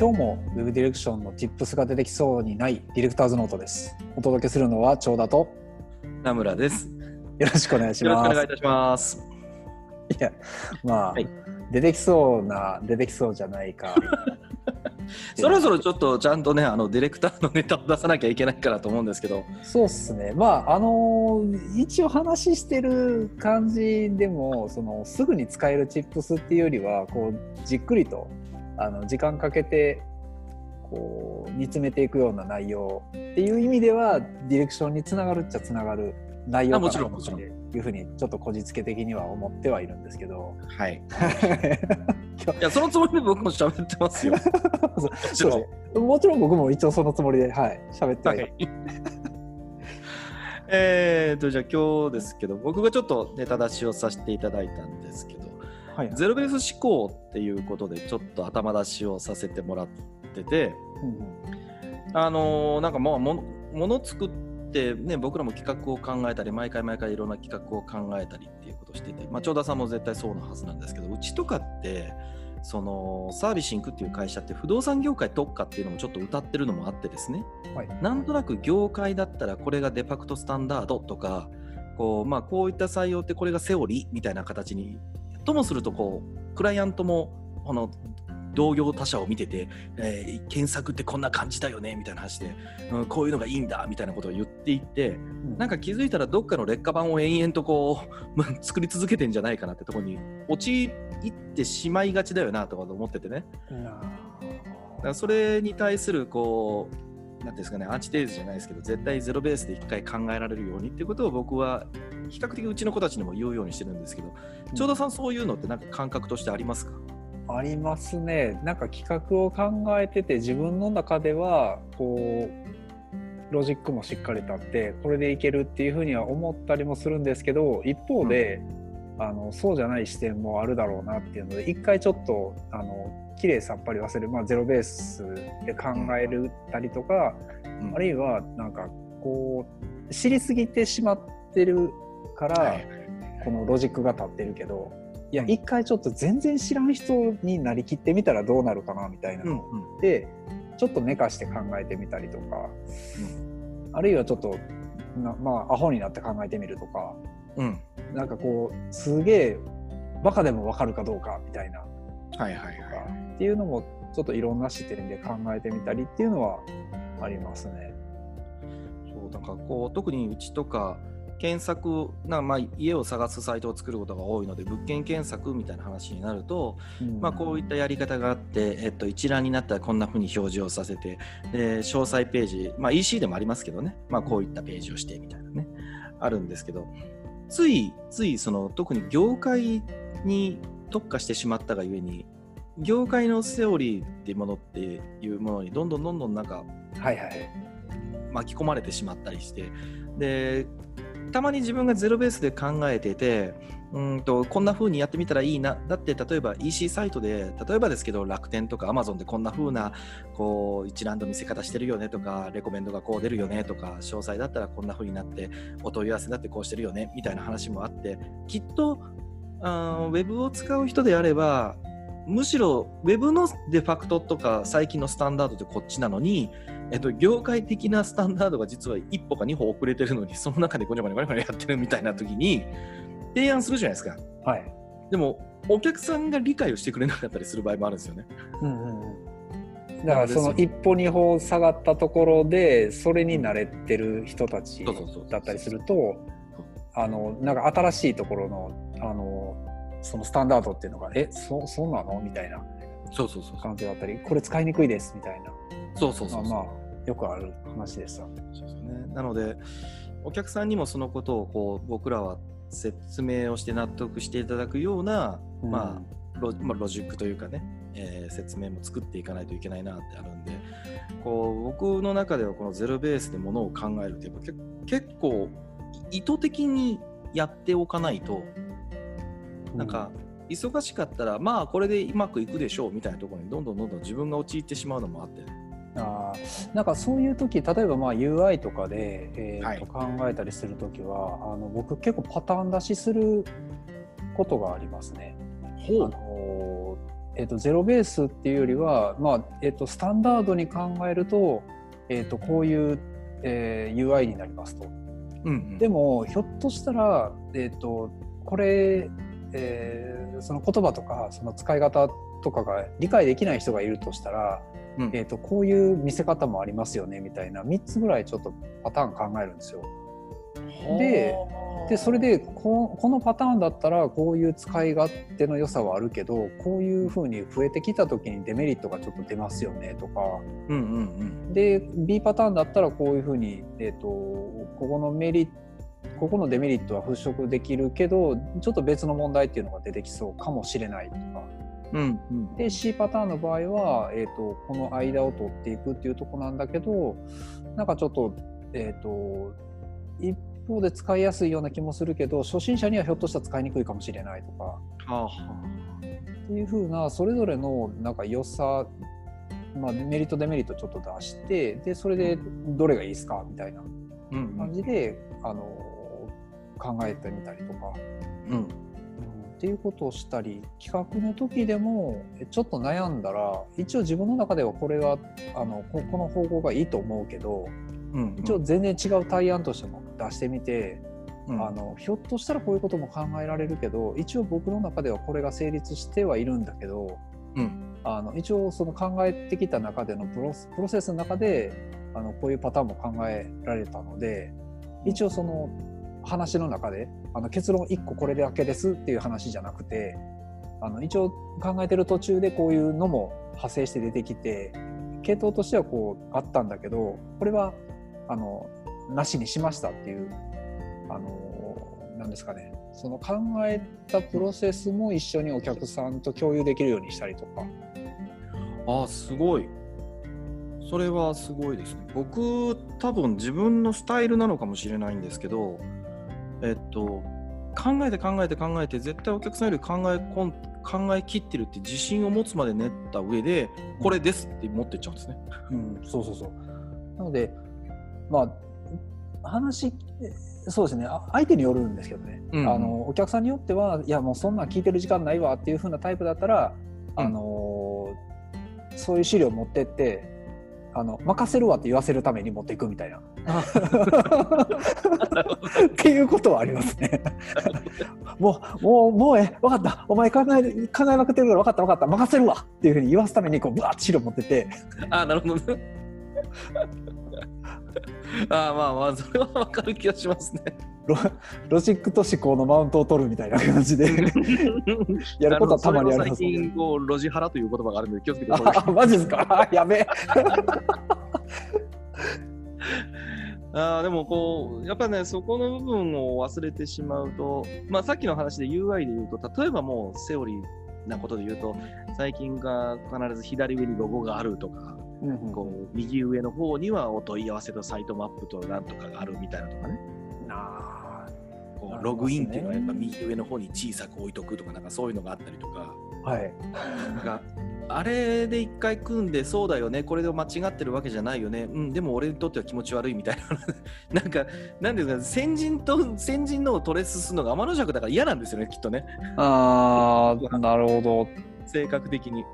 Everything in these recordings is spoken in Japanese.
今日も Web ディレクションの Tips が出てきそうにないディレクターズノートです。お届けするのは長田と名村です。よろしくお願いしよろしくます。お願いいたします。いや、まあ、はい出てきそうな、出てきそうじゃないか。そろそろちょっとちゃんとね、あのディレクターのネタを出さなきゃいけないかなと思うんですけど、そうっすね。まあ、あの一応話してる感じでも、そのすぐに使えるチップスっていうよりは、こうじっくりとあの時間かけてこう煮詰めていくような内容っていう意味では、ディレクションにつながるっちゃつながる内容かなあもちろんもちろんっていうふうにちょっとこじつけ的には思ってはいるんですけど。はい。いや、そのつもりで僕も喋ってますよ。もちろん。僕も一応そのつもりで、はい、喋ってははいい。えーと、じゃあ今日ですけど、僕がちょっとネタ出しをさせていただいたんですけど、はいゼロベース思考っていうことでちょっと頭出しをさせてもらってて、うんうん。あのーなんかもうもの作って、ね、僕らも企画を考えたり毎回毎回いろんな企画を考えたりっていうことをしてて、まあ、長田さんも絶対そうなはずなんですけどうちとかってそのサービシンクっていう会社って不動産業界特化っていうのもちょっと歌ってるのもあってですね。はい。なんとなく業界だったらこれがデファクトスタンダードとかこう,、まあ、こういった採用ってこれがセオリーみたいな形にともするとこうクライアントもこの同業他社を見てて、えー検索ってこんな感じだよねみたいな話で、うん、こういうのがいいんだみたいなことを言っていってうん。なんか気づいたらどっかの劣化版を延々とこうまあ作り続けてんじゃないかなってところに陥ってしまいがちだよなとか思っててね。だからそれに対するこうなんていうんですかねアンチテーゼじゃないですけど絶対ゼロベースで一回考えられるようにっていうことを僕は比較的うちの子たちにも言うようにしてるんですけど長田さんそういうのってなんか感覚としてありますか？ありますね。なんか企画を考えてて自分の中ではこうロジックもしっかり立ってこれでいけるっていうふうには思ったりもするんですけど一方で、あのそうじゃない視点もあるだろうなっていうので一回ちょっとあの綺麗さっぱり忘れる、まあ、ゼロベースで考えるたりとか、うん。あるいはなんかこう知りすぎてしまってるから、はい。このロジックが立ってるけどいやうん一回ちょっと全然知らん人になりきってみたらどうなるかなみたいなうんので、ちょっと寝かして考えてみたりとか、あるいはちょっとなまあアホになって考えてみるとかうん。うんなんかこうすげえバカでも分かるかどうかみたいな。はいはいはいっていうのもちょっといろんな視点で考えてみたりっていうのはありますね。そうなんかこう特にうちとか検索な、まあ、家を探すサイトを作ることが多いので物件検索みたいな話になると、うん。まあ、こういったやり方があって、えっと、一覧になったらこんな風に表示をさせてで詳細ページ、まあ、EC でもありますけどね、まあ、こういったページをしてみたいなね。あるんですけどついついその特に業界に特化してしまったがゆえに業界のセオリーっていうものっていうものにどんどんどんどんなんかはいはい巻き込まれてしまったりしてでたまに自分がゼロベースで考えててうんとこんな風にやってみたらいいなだって例えば EC サイトで例えばですけど楽天とか Amazon でこんな風なこう一覧の見せ方してるよねとかレコメンドがこう出るよねとか詳細だったらこんな風になってお問い合わせだってこうしてるよねみたいな話もあってきっとあーウェブを使う人であればむしろウェブのデファクトとか最近のスタンダードってこっちなのにえっと、業界的なスタンダードが実は一歩か二歩遅れてるのに、その中でごにょごにょごにょごにょやってるみたいな時に、提案するじゃないですか。はい。でも、お客さんが理解をしてくれなかったりする場合もあるんですよね。うんうんうん、だからその一歩二歩下がったところでそれに慣れてる人たちだったりするとあのなんか新しいところのあのそのスタンダードっていうのがえそそうなの？みたいなそうそうそう。感じだったりこれ使いにくいですみたいなそうそうそう。まあまあよくある話でした。そうですね。なので、お客さんにもそのことをこう僕らは説明をして納得していただくような、まあロまあ、ロジックというかね、えー説明も作っていかないといけないなってあるんで、こう僕の中ではこのゼロベースでものを考えるってやっぱけ結構意図的にやっておかないと、なんか忙しかったらまあこれでうまくいくでしょうみたいなところにどんどんどんどん自分が陥ってしまうのもあってね。あーなんかそういう時例えばまあ UI とかで、えーはいと考えたりする時はあの僕結構パターン出しすることがありますね。あのえー、とゼロベースっていうよりは、まあえー、とスタンダードに考えると,、えー、とこういう、えー、UI になりますと。うんうんでもひょっとしたら、えー、とこれ、えーその言葉とかその使い方とかが理解できない人がいるとしたら、うん。えー、とこういう見せ方もありますよねみたいな3つぐらいちょっとパターン考えるんですよ。ででそれでここのパターンだったらこういう使い勝手の良さはあるけどこういうふうに増えてきた時にデメリットがちょっと出ますよねとか。うんうんで B パターンだったらこういうふうに、えー、とここのメリットここのデメリットは払拭できるけどちょっと別の問題っていうのが出てきそうかもしれないとか。うんうん。うんで C パターンの場合は、えー、とこの間を取っていくっていうところなんだけどなんかちょっと,、えー、と一方で使いやすいような気もするけど初心者にはひょっとしたら使いにくいかもしれないとか。はあはっていう風なそれぞれのなんか良さ、まあ、メリットデメリットちょっと出してでそれでどれがいいですかみたいなあうん。感じで、あの考えてみたりとか。うん。うん。っていうことをしたり企画の時でもえちょっと悩んだら一応自分の中ではこれはあのここの方向がいいと思うけどうん一応全然違う対案としても出してみて、うん。あのひょっとしたらこういうことも考えられるけど一応僕の中ではこれが成立してはいるんだけどうん。あの一応その考えてきた中でのプロスプロセスの中であのこういうパターンも考えられたので一応その話の中であの結論1個これだけですっていう話じゃなくてあの一応考えてる途中でこういうのも派生して出てきて系統としてはこうあったんだけどこれはあのなしにしましたっていうあのなんですかね。その考えたプロセスも一緒にお客さんと共有できるようにしたりとか。あすごい。それはすごいですね。僕多分自分のスタイルなのかもしれないんですけどえっと考えて考えて考えて絶対お客さんより考えこん考えきってるって自信を持つまで練った上でこれですって持ってっちゃうんですね。うん、そうそうそう。なので、まあ、話、そうですね、あ相手によるんですけどね、うんあのお客さんによっては、いや、もうそんなん聞いてる時間ないわっていう風なタイプだったら、うんあのそういう資料持ってって、あの任せるわって言わせるために持っていくみたいな。っていうことはありますね。もう、もう、もうえ、分かった、お前考え、考えまくってるから分かった、分かった、任せるわっていうふうに言わすために、こう、ぶわっと資料持ってって、あなるほどね。あまあまあそれはわかる気がしますね。ロロジックと思考のマウントを取るみたいな感じで。やることはたまにあります最近こうロジハラという言葉があるので 気をつけてください。あマジですか？やべえ。あーでもこうやっぱねそこの部分を忘れてしまうと、まあ、さっきの話で UI で言うと例えばもうセオリーなことで言うと最近が必ず左上にロゴがあるとか、こう右上の方にはお問い合わせとサイトマップとなんとかがあるみたいなとかね。なこうログインっていうのはやっぱ右上の方に小さく置いとくとかなんかそういうのがあったりとか。はい。なんかあれで一回組んでそうだよねこれで間違ってるわけじゃないよね。うんでも俺にとっては気持ち悪いみたいな。なんかなんていうか先人と先人のをトレースするのが天の弱だから嫌なんですよねきっとね。あーなるほど。性格的に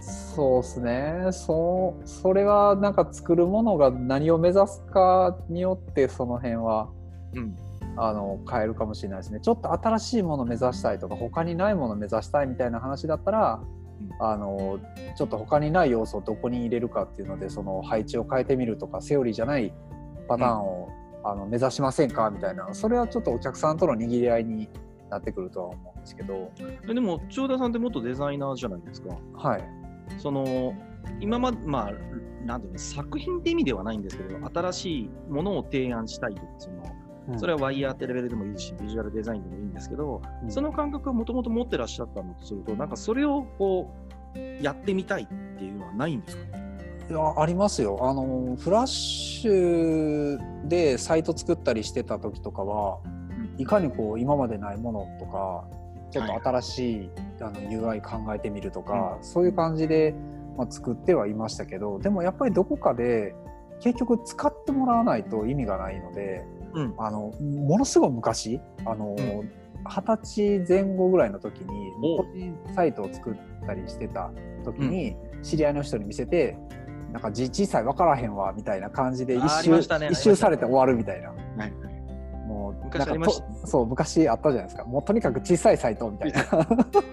そうですね。そうそれはなんか作るものが何を目指すかによってその辺はうん。あの変えるかもしれないですね。ちょっと新しいものを目指したいとか他にないものを目指したいみたいな話だったら、うん。あのちょっと他にない要素をどこに入れるかっていうのでその配置を変えてみるとかセオリーじゃないパターンを、あの目指しませんかみたいな。それはちょっとお客さんとの握り合いになってくるとは思うんですけど。でも長田さんって元デザイナーじゃないですか。はい。その今までまあなんていうの作品って意味ではないんですけど新しいものを提案したいとかそのそれはワイヤーってレベルでもいいし、ビジュアルデザインでもいいんですけど、うん。その感覚をもともと持ってらっしゃったのとすると、なんかそれをこうやってみたいっていうのはないんですか？ねいやありますよ。あのフラッシュでサイト作ったりしてた時とかはいかにこう今までないものとかちょっと新しい、あの UI 考えてみるとか、そういう感じで、まあ、作ってはいましたけどでもやっぱりどこかで結局使ってもらわないと意味がないのでうん。あのものすごい昔あの、うん。二十歳前後ぐらいの時にお。個人サイトを作ったりしてた時に、知り合いの人に見せてなんか字小さい分からへんわみたいな感じで一周、ね一周されて終わるみたいな。はいもう昔ありました。とそう昔あったじゃないですか。もうとにかく小さいサイトみたいな。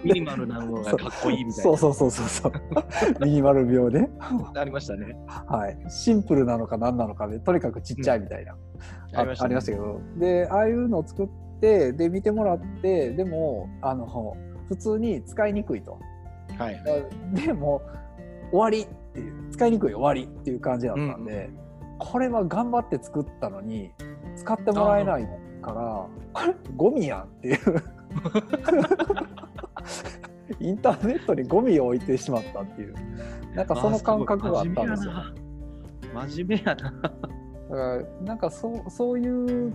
ミニマルなのがかっこいいみたいな。そうそうそうそうそう。ミニマル病で、ありましたね。はい、シンプルなのか何なのかでとにかくちっちゃいみたいな、あありましたね。けど。でああいうのを作ってで見てもらってでもあの普通に使いにくいと。はい。でも終わりっていう。使いにくい終わりっていう感じだったんで、これは頑張って作ったのに使ってもらえないからこれゴミやんっていうインターネットにゴミを置いてしまったっていうなんかその感覚があったんですよ。真面目やな。だからなんかそうそういう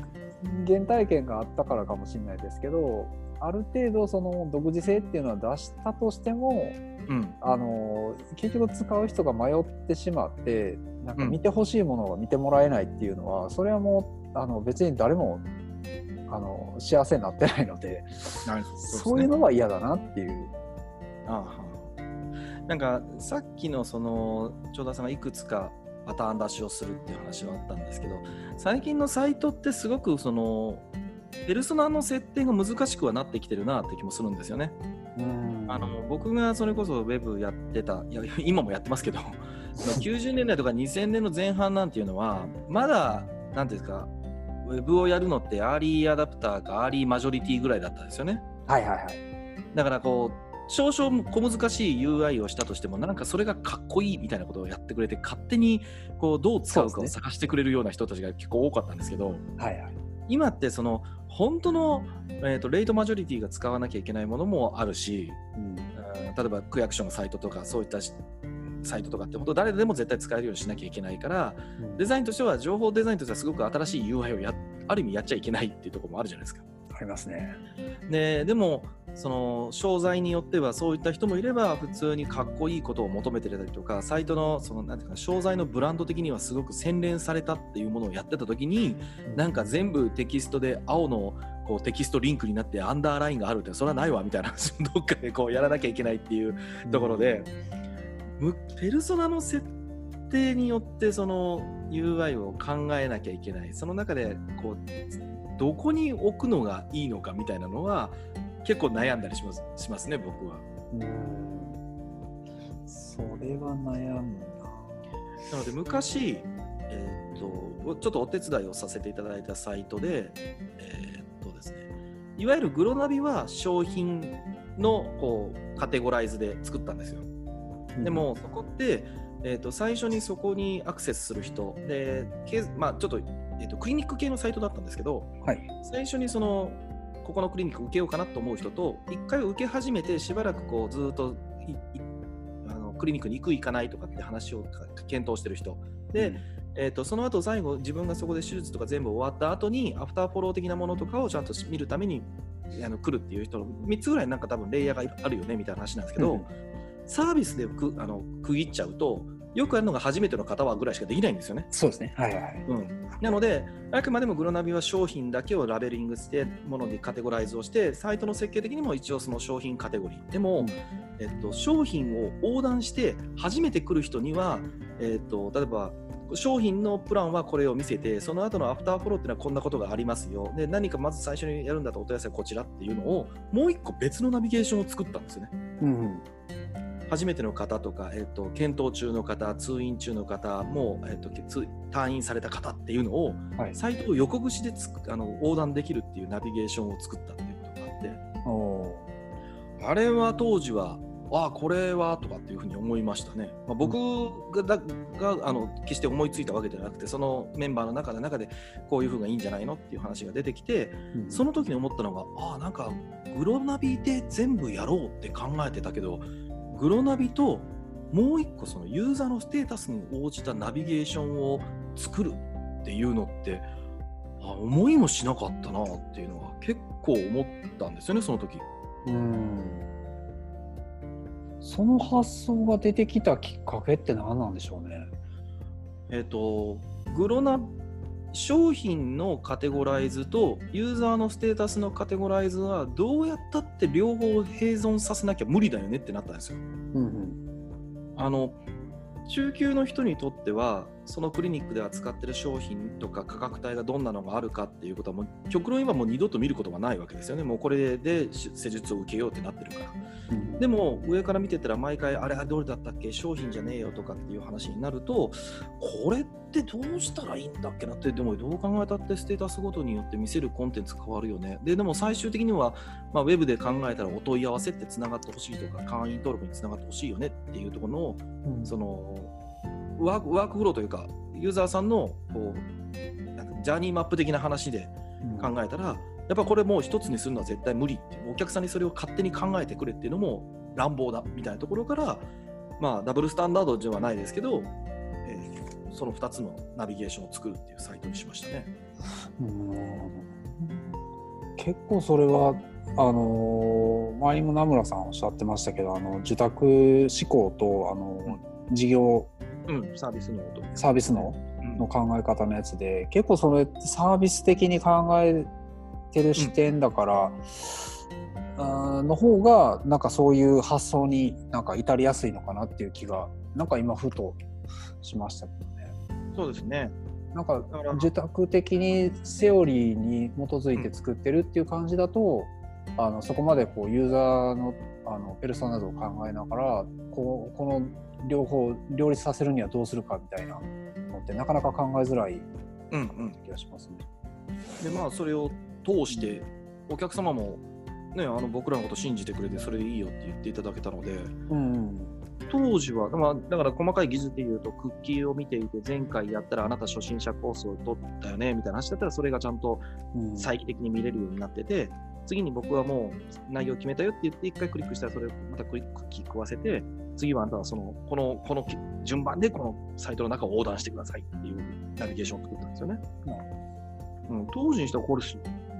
原体験があったからかもしれないですけどある程度その独自性っていうのは出したとしてもうん。あの結局使う人が迷ってしまってなんか見てほしいものが見てもらえないっていうのは、それはもうあの別に誰もあの幸せになってないのでそういうのは嫌だなっていう。ああなんかさっきのその長田さんがいくつかパターン出しをするっていう話はあったんですけど最近のサイトってすごくそのペルソナの設定が難しくはなってきてるなって気もするんですよね。うんあの僕がそれこそウェブやってたいや今もやってますけど その90年代とか2000年の前半なんていうのはまだ何ていうんですかウェブをやるのってアーリーアダプターかアーリーマジョリティぐらいだったんですよね。はいはいはい。だからこう少々小難しい UI をしたとしてもなんかそれがかっこいいみたいなことをやってくれて勝手にこうどう使うかを探してくれるような人たちが結構多かったんですけどはいはい。今ってその本当の、えー、とレイトマジョリティが使わなきゃいけないものもあるし、うんうん例えば区役所のサイトとかそういったしサイトとかって本当誰でも絶対使えるようにしなきゃいけないからデザインとしては情報デザインとしてはすごく新しい UI をやある意味やっちゃいけないっていうところもあるじゃないですか。ありますね。ででもその商材によってはそういった人もいれば普通にかっこいいことを求めてたりとかサイトのそのなんていうか商材のブランド的にはすごく洗練されたっていうものをやってた時になんか全部テキストで青のこうテキストリンクになってアンダーラインがあるってそれはないわみたいなどっかでこうやらなきゃいけないっていうところで、むペルソナの設定によってその UI を考えなきゃいけないその中でこうどこに置くのがいいのかみたいなのは結構悩んだりしますしますね僕は。うんそれは悩むなので昔、えーっとちょっとお手伝いをさせていただいたサイトで、えーっとですね、いわゆるグロナビは商品のこうカテゴライズで作ったんですよ。な。でもそこって、えー、と最初にそこにアクセスする人で、けまあ、ちょっと,、えー、とクリニック系のサイトだったんですけどはい。最初にそのここのクリニック受けようかなと思う人と一回受け始めてしばらくこうずっとあのクリニックに行く行かないとかって話をか検討してる人で、えー、とその後最後自分がそこで手術とか全部終わった後にアフターフォロー的なものとかをちゃんと見るためにあの来るっていう人の3つぐらいなんか多分レイヤーがあるよねみたいな話なんですけど、うんサービスでくあの区切っちゃうとよくやるのが初めての方はぐらいしかできないんですよね。そうですね。はいはい。うん、なのであくまでもグロナビは商品だけをラベリングしてものにカテゴライズをしてサイトの設計的にも一応その商品カテゴリーでも、うんえっと、商品を横断して初めて来る人には、えっと、例えば商品のプランはこれを見せてその後のアフターフォローっていうのはこんなことがありますよで何かまず最初にやるんだとお問い合わせはこちらっていうのをもう一個別のナビゲーションを作ったんですよね。うん初めての方とか、えっと、検討中の方、通院中の方も、えっと、通退院された方っていうのを、はい。サイトを横串でつくあの横断できるっていうナビゲーションを作ったっていうことがあって、あれは当時は、ああ、これはとかっていうふうに思いましたね。まあ、僕がだがあの決して思いついたわけではなくて、そのメンバーの中で中でこういうふうがいいんじゃないのっていう話が出てきて、うんその時に思ったのが、ああ、なんかグロナビで全部やろうって考えてたけど、グロナビともう一個そのユーザーのステータスに応じたナビゲーションを作るっていうのって、あ思いもしなかったなっていうのは結構思ったんですよね、その時。うんその発想が出てきたきっかけって何なんでしょうね。えっ、と、グロナ、商品のカテゴライズとユーザーのステータスのカテゴライズはどうやったって両方併存させなきゃ無理だよねってなったんですよ。うんあの中級の人にとってはそのクリニックで扱ってる商品とか価格帯がどんなのがあるかっていうことはもう極論今もう二度と見ることがないわけですよね。もうこれで施術を受けようってなってるから。うんでも上から見てたら毎回あれはどれだったっけ？商品じゃねえよとかっていう話になるとこれってどうしたらいいんだっけなってでもどう考えたってステータスごとによって見せるコンテンツ変わるよね。ででも最終的には、まあ、ウェブで考えたらお問い合わせってつながってほしいとか会員登録につながってほしいよねっていうところのうん。そのワークワークフローというかユーザーさんのこうなんかジャーニーマップ的な話で考えたら、やっぱこれもう一つにするのは絶対無理ってお客さんにそれを勝手に考えてくれっていうのも乱暴だみたいなところから、まあ、ダブルスタンダードではないですけど、えーその2つのナビゲーションを作るっていうサイトにしましたね。うん結構それはあのー前にも名村さんおっしゃってましたけどあの受託志向とあの事業うん、サービスの音。サービスのうんの考え方のやつで結構それサービス的に考えてる視点だから、あーの方がなんかそういう発想になんか至りやすいのかなっていう気がなんか今ふとしましたけどね。そうですね。なんか受託的にセオリーに基づいて作ってるっていう感じだと、あのそこまでこうユーザーのあのペルソナなどを考えながらこうこの両方両立させるにはどうするかみたいなのってなかなか考えづらいうんうん。気がしますね。でまあそれを通してお客様も、ね、あの僕らのこと信じてくれてそれでいいよって言っていただけたのでうん当時は、まあ、だから細かい技術で言うとクッキーを見ていて前回やったらあなた初心者コースを取ったよねみたいな話だったらそれがちゃんとうん再帰的に見れるようになってて次に僕はもう内容決めたよって言って一回クリックしたらそれをまたクリックキー食わせて次はあなたはそのこのこの順番でこのサイトの中を横断してくださいっていうナビゲーションを作ったんですよね。うん、当時にしたらこれし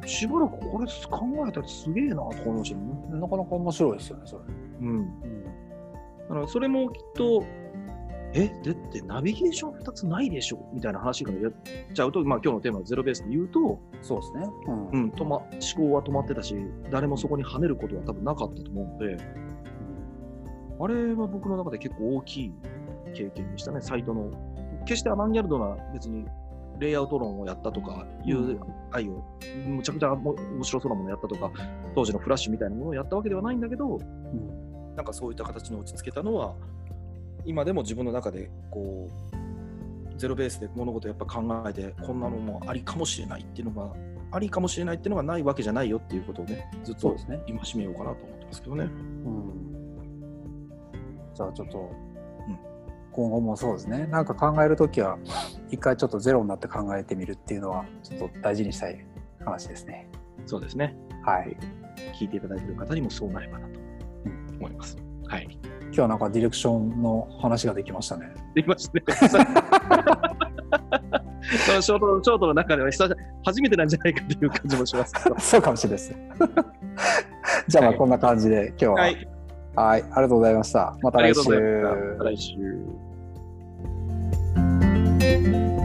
しばらくこれ考えたらすげえなと思いました。なかなか面白いですよねそれ。うん。うんだからそれもきっと、え、だってナビゲーション2つないでしょ？みたいな話からやっちゃうと、まあ今日のテーマゼロベースで言うと、そうですね。うんうん、止ま思考は止まってたし、誰もそこに跳ねることは多分なかったと思うので、あれは僕の中で結構大きい経験でしたね、サイトの。決してアバンギャルドな別にレイアウト論をやったとか、うん UI をむちゃくちゃも面白そうなものをやったとか、当時のフラッシュみたいなものをやったわけではないんだけど、うんなんかそういった形に落ち着けたのは、今でも自分の中でこう、ゼロベースで物事をやっぱ考えて、こんなのもありかもしれないっていうのが、ありかもしれないっていうのがないわけじゃないよっていうことをね、ずっとそうですね。今しめようかなと思ってますけどね。うんじゃあちょっと、うん今後もそうですねなんか考えるときは一回ちょっとゼロになって考えてみるっていうのはちょっと大事にしたい話ですね。そうですね。はい。聞いていただいている方にもそうなればなと思います。はい。今日はなんかディレクションの話ができましたね。できましたね。そのショートショートの中では久々初めてなんじゃないかという感じもしますけど。そうかもしれないです。じゃあまあはいこんな感じで今日は、ははい、い。ありがとうございました。また来週。ありがとうございました。また来週。